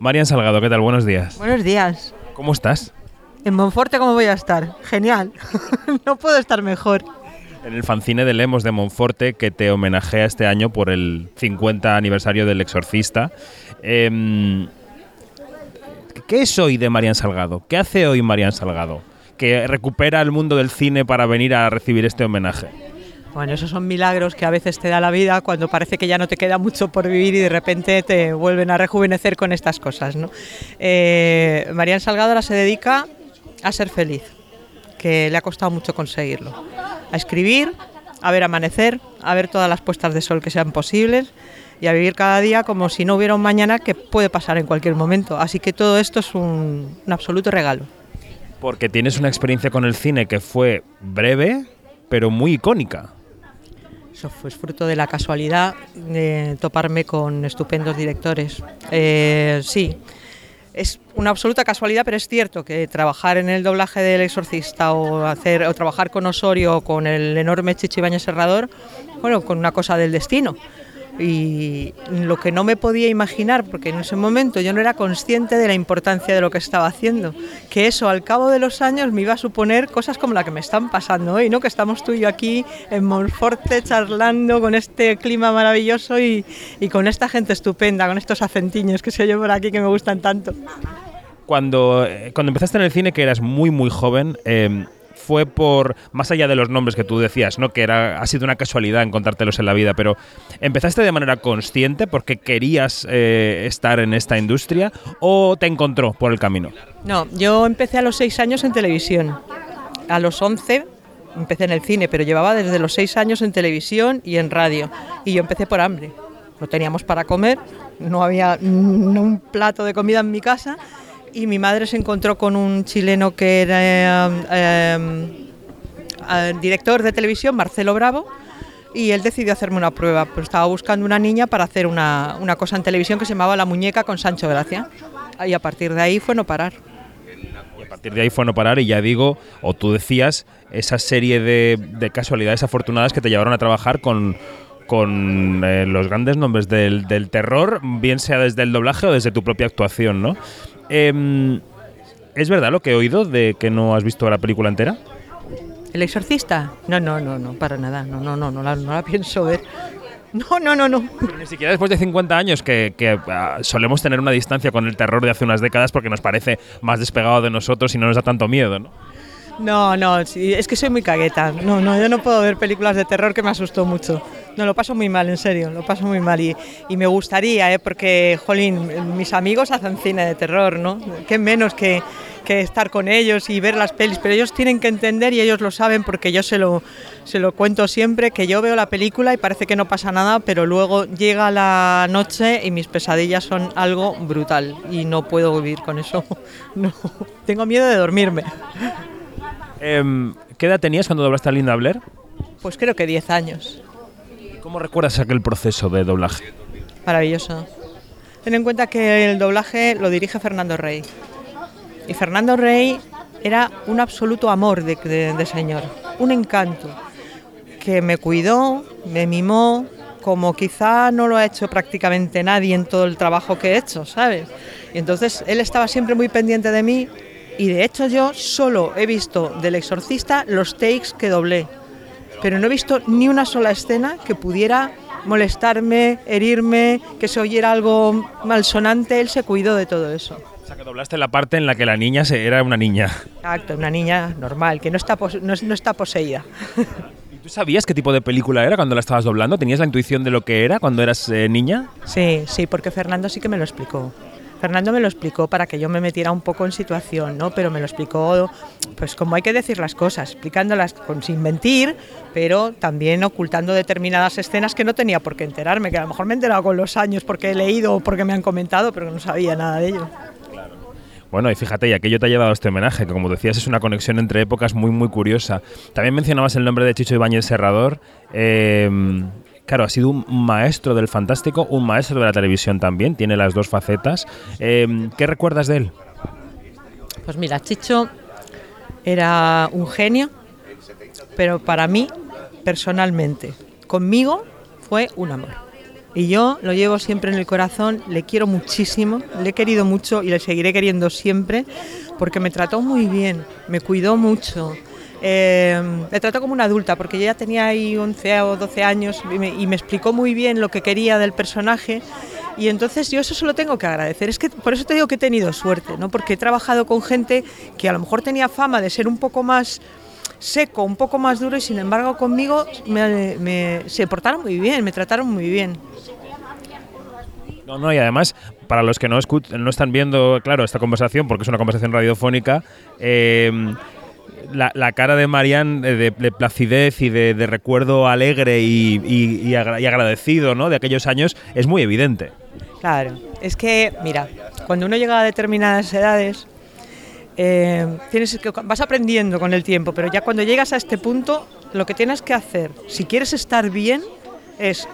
Marian Salgado, ¿qué tal? Buenos días. Buenos días. ¿Cómo estás? En Monforte, ¿cómo voy a estar? Genial. no puedo estar mejor. En el fanzine de Lemos de Monforte, que te homenajea este año por el 50 aniversario del Exorcista. Em, ¿Qué es hoy de Marian Salgado? ¿Qué hace hoy Marian Salgado? Que recupera el mundo del cine para venir a recibir este homenaje. Bueno, esos son milagros que a veces te da la vida cuando parece que ya no te queda mucho por vivir y de repente te vuelven a rejuvenecer con estas cosas. ¿no? Eh, Marian Salgado se dedica a ser feliz, que le ha costado mucho conseguirlo. A escribir, a ver amanecer, a ver todas las puestas de sol que sean posibles y a vivir cada día como si no hubiera un mañana que puede pasar en cualquier momento. Así que todo esto es un absoluto regalo. Porque tienes una experiencia con el cine que fue breve, pero muy icónica. Eso fue fruto de la casualidad de toparme con estupendos directores. Eh, sí, es una absoluta casualidad, pero es cierto que trabajar en el doblaje del Exorcista o hacer o trabajar con Osorio o con el enorme Chichi Bañez Serrador, bueno, con una cosa del destino y lo que no me podía imaginar, porque en ese momento yo no era consciente de la importancia de lo que estaba haciendo, que eso al cabo de los años me iba a suponer cosas como la que me están pasando hoy, ¿no? que estamos tú y yo aquí en Monforte charlando con este clima maravilloso y, y con esta gente estupenda, con estos acentiños que se yo por aquí que me gustan tanto. Cuando, eh, cuando empezaste en el cine, que eras muy, muy joven, eh, fue por, más allá de los nombres que tú decías, ¿no? que era, ha sido una casualidad encontrártelos en la vida, pero ¿empezaste de manera consciente porque querías eh, estar en esta industria o te encontró por el camino? No, yo empecé a los seis años en televisión. A los once empecé en el cine, pero llevaba desde los seis años en televisión y en radio. Y yo empecé por hambre. No teníamos para comer, no había un plato de comida en mi casa y mi madre se encontró con un chileno que era eh, eh, director de televisión, Marcelo Bravo, y él decidió hacerme una prueba. Pues estaba buscando una niña para hacer una, una, cosa en televisión que se llamaba La Muñeca con Sancho Gracia. Y a partir de ahí fue no parar. Y a partir de ahí fue no parar y ya digo, o tú decías, esa serie de, de casualidades afortunadas que te llevaron a trabajar con con eh, los grandes nombres del, del, terror, bien sea desde el doblaje o desde tu propia actuación, ¿no? Eh, ¿Es verdad lo que he oído de que no has visto la película entera? ¿El exorcista? No, no, no, no, para nada. No, no, no, no la, no la pienso ver. No, no, no, no. Pero ni siquiera después de 50 años que, que uh, solemos tener una distancia con el terror de hace unas décadas porque nos parece más despegado de nosotros y no nos da tanto miedo, ¿no? No, no, sí, es que soy muy cagueta. No, no, yo no puedo ver películas de terror que me asustó mucho. No, lo paso muy mal, en serio, lo paso muy mal. Y, y me gustaría, ¿eh? porque, jolín, mis amigos hacen cine de terror, ¿no? Qué menos que, que estar con ellos y ver las pelis, pero ellos tienen que entender y ellos lo saben porque yo se lo, se lo cuento siempre, que yo veo la película y parece que no pasa nada, pero luego llega la noche y mis pesadillas son algo brutal y no puedo vivir con eso. No, tengo miedo de dormirme. Eh, ¿Qué edad tenías cuando doblaste a Linda Blair? Pues creo que 10 años. ¿Cómo recuerdas aquel proceso de doblaje? Maravilloso. Ten en cuenta que el doblaje lo dirige Fernando Rey. Y Fernando Rey era un absoluto amor de, señor, un encanto, que me cuidó, me mimó, como quizá no lo ha hecho prácticamente nadie en todo el trabajo que he hecho, ¿sabes? Y entonces él estaba siempre muy pendiente de mí y de hecho yo solo he visto del exorcista los takes que doblé, pero no he visto ni una sola escena que pudiera molestarme, herirme, que se oyera algo malsonante, él se cuidó de todo eso. O sea, que doblaste la parte en la que la niña se, era una niña. Exacto, una niña normal, que no está, pos, no, no está poseída. ¿Y tú sabías qué tipo de película era cuando la estabas doblando? ¿Tenías la intuición de lo que era cuando eras eh, niña? Sí, sí, porque Fernando sí que me lo explicó. Fernando me lo explicó para que yo me metiera un poco en situación, ¿no? Pero me lo explicó, pues como hay que decir las cosas, explicándolas con, sin mentir, pero también ocultando determinadas escenas que no tenía por qué enterarme, que a lo mejor me he enterado con los años porque he leído o porque me han comentado, pero no sabía nada de ello. Bueno, y fíjate, y aquello te ha llevado a este homenaje, que como decías es una conexión entre épocas muy, muy curiosa. También mencionabas el nombre de Chicho Ibáñez Serrador. Eh, claro, ha sido un maestro del fantástico, un maestro de la televisión también, tiene las dos facetas. Eh, ¿Qué recuerdas de él? Pues mira, Chicho era un genio, pero para mí, personalmente, conmigo fue un amor. Y yo lo llevo siempre en el corazón, le quiero muchísimo, le he querido mucho y le seguiré queriendo siempre, porque me trató muy bien, me cuidó mucho. Eh, me trató como una adulta, porque yo ya tenía ahí 11 o 12 años y me, y me explicó muy bien lo que quería del personaje. Y entonces yo eso se lo tengo que agradecer. Es que por eso te digo que he tenido suerte, ¿no? Porque he trabajado con gente que a lo mejor tenía fama de ser un poco más seco, un poco más duro y sin embargo conmigo me- me- se portaron muy bien, me trataron muy bien. No, no, y además, para los que no, no están viendo, claro, esta conversación, porque es una conversación radiofónica, eh, la, la cara de Marian eh, de, de placidez y de, recuerdo alegre y, y agradecido ¿no? de aquellos años es muy evidente. Claro, es que, mira, cuando uno llega a determinadas edades, eh, tienes que, vas aprendiendo con el tiempo, pero ya cuando llegas a este punto, lo que tienes que hacer, si quieres estar bien, es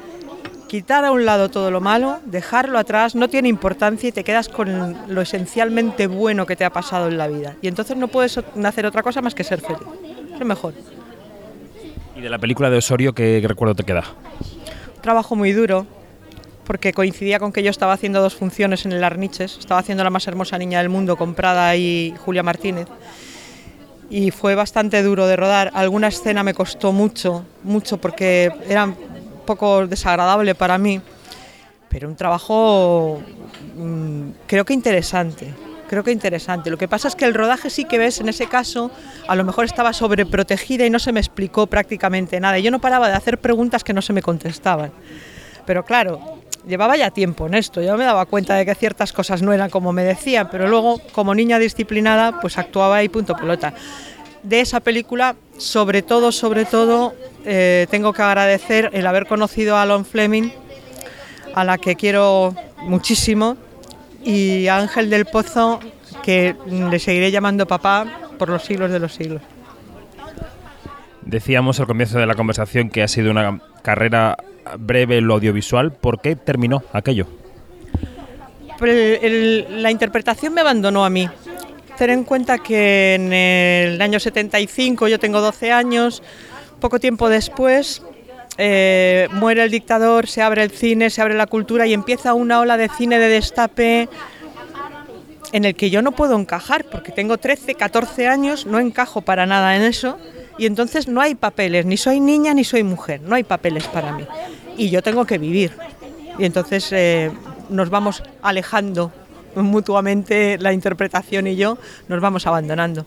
quitar a un lado todo lo malo, dejarlo atrás, no tiene importancia y te quedas con lo esencialmente bueno que te ha pasado en la vida. Y entonces no puedes hacer otra cosa más que ser feliz. Es lo mejor. Y de la película de Osorio, ¿qué, recuerdo te queda? trabajo muy duro porque coincidía con que yo estaba haciendo dos funciones en el Arniches, estaba haciendo La más hermosa niña del mundo con Prada y Julia Martínez y fue bastante duro de rodar. Alguna escena me costó mucho, mucho porque era un poco desagradable para mí, pero un trabajo mm, creo que interesante. Creo que interesante. Lo que pasa es que el rodaje sí que ves, en ese caso, a lo mejor estaba sobreprotegida y no se me explicó prácticamente nada. Yo no paraba de hacer preguntas que no se me contestaban. Pero claro, llevaba ya tiempo en esto. Yo me daba cuenta de que ciertas cosas no eran como me decían, pero luego, como niña disciplinada, pues actuaba ahí punto pelota. De esa película, sobre todo, sobre todo, eh, tengo que agradecer el haber conocido a Lon Fleming, a la que quiero muchísimo, y a Ángel del Pozo, que le seguiré llamando papá por los siglos de los siglos. Decíamos al comienzo de la conversación que ha sido una carrera breve en lo audiovisual. ¿Por qué terminó aquello? Pero el- el- la interpretación me abandonó a mí. Ten en cuenta que en el año 75, yo tengo 12 años, poco tiempo después eh, muere el dictador, se abre el cine, se abre la cultura y empieza una ola de cine de destape en el que yo no puedo encajar, porque tengo 13, 14 años, no encajo para nada en eso, y entonces no hay papeles, ni soy niña ni soy mujer, no hay papeles para mí, y yo tengo que vivir. Y entonces eh, nos vamos alejando mutuamente, la interpretación y yo, nos vamos abandonando.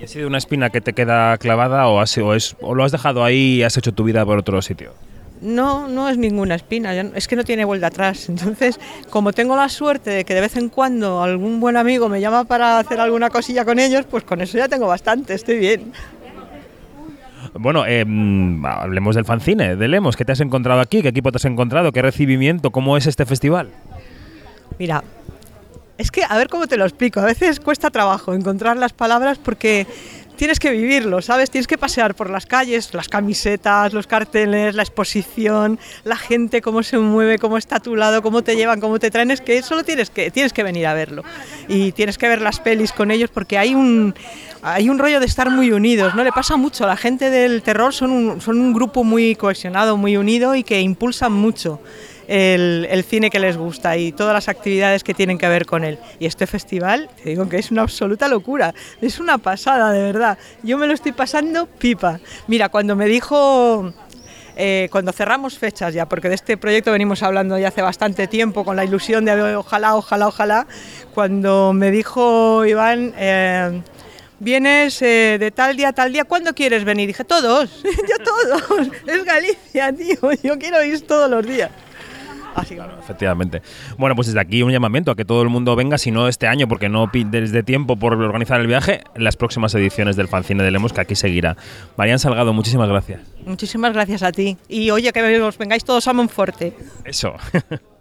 ¿Y ha sido una espina que te queda clavada o, has- o es, o lo has dejado ahí y has hecho tu vida por otro sitio? No, no es ninguna espina, es que no tiene vuelta atrás. Entonces, como tengo la suerte de que de vez en cuando algún buen amigo me llama para hacer alguna cosilla con ellos, pues con eso ya tengo bastante, estoy bien. Bueno, eh, mm, hablemos del fanzine, de Lemos. ¿Qué te has encontrado aquí? ¿Qué equipo te has encontrado? ¿Qué recibimiento? ¿Cómo es este festival? Mira, es que a ver cómo te lo explico. A veces cuesta trabajo encontrar las palabras porque tienes que vivirlo, ¿sabes? Tienes que pasear por las calles, las camisetas, los carteles, la exposición, la gente, cómo se mueve, cómo está a tu lado, cómo te llevan, cómo te traen. Es que solo tienes que, tienes que venir a verlo. Y tienes que ver las pelis con ellos porque hay un, hay un rollo de estar muy unidos, ¿no? Le pasa mucho. La gente del terror son son un grupo muy cohesionado, muy unido y que impulsan mucho el, el cine que les gusta y todas las actividades que tienen que ver con él. Y este festival, te digo que es una absoluta locura, es una pasada, de verdad. Yo me lo estoy pasando pipa. Mira, cuando me dijo... eh, cuando cerramos fechas ya, porque de este proyecto venimos hablando ya hace bastante tiempo con la ilusión de ojalá, ojalá, ojalá, cuando me dijo Iván, eh, vienes eh, de tal día a tal día, ¿cuándo quieres venir? Dije, todos, yo todos, es Galicia, tío, yo quiero ir todos los días. Así que, Efectivamente. Bueno, pues desde aquí un llamamiento a que todo el mundo venga, si no este año, porque no pides de tiempo por organizar el viaje, en las próximas ediciones del fanzine de Lemos, que aquí seguirá. Marian Salgado, muchísimas gracias. muchísimas gracias a ti. Y oye, que os vengáis todos a Monforte. Eso.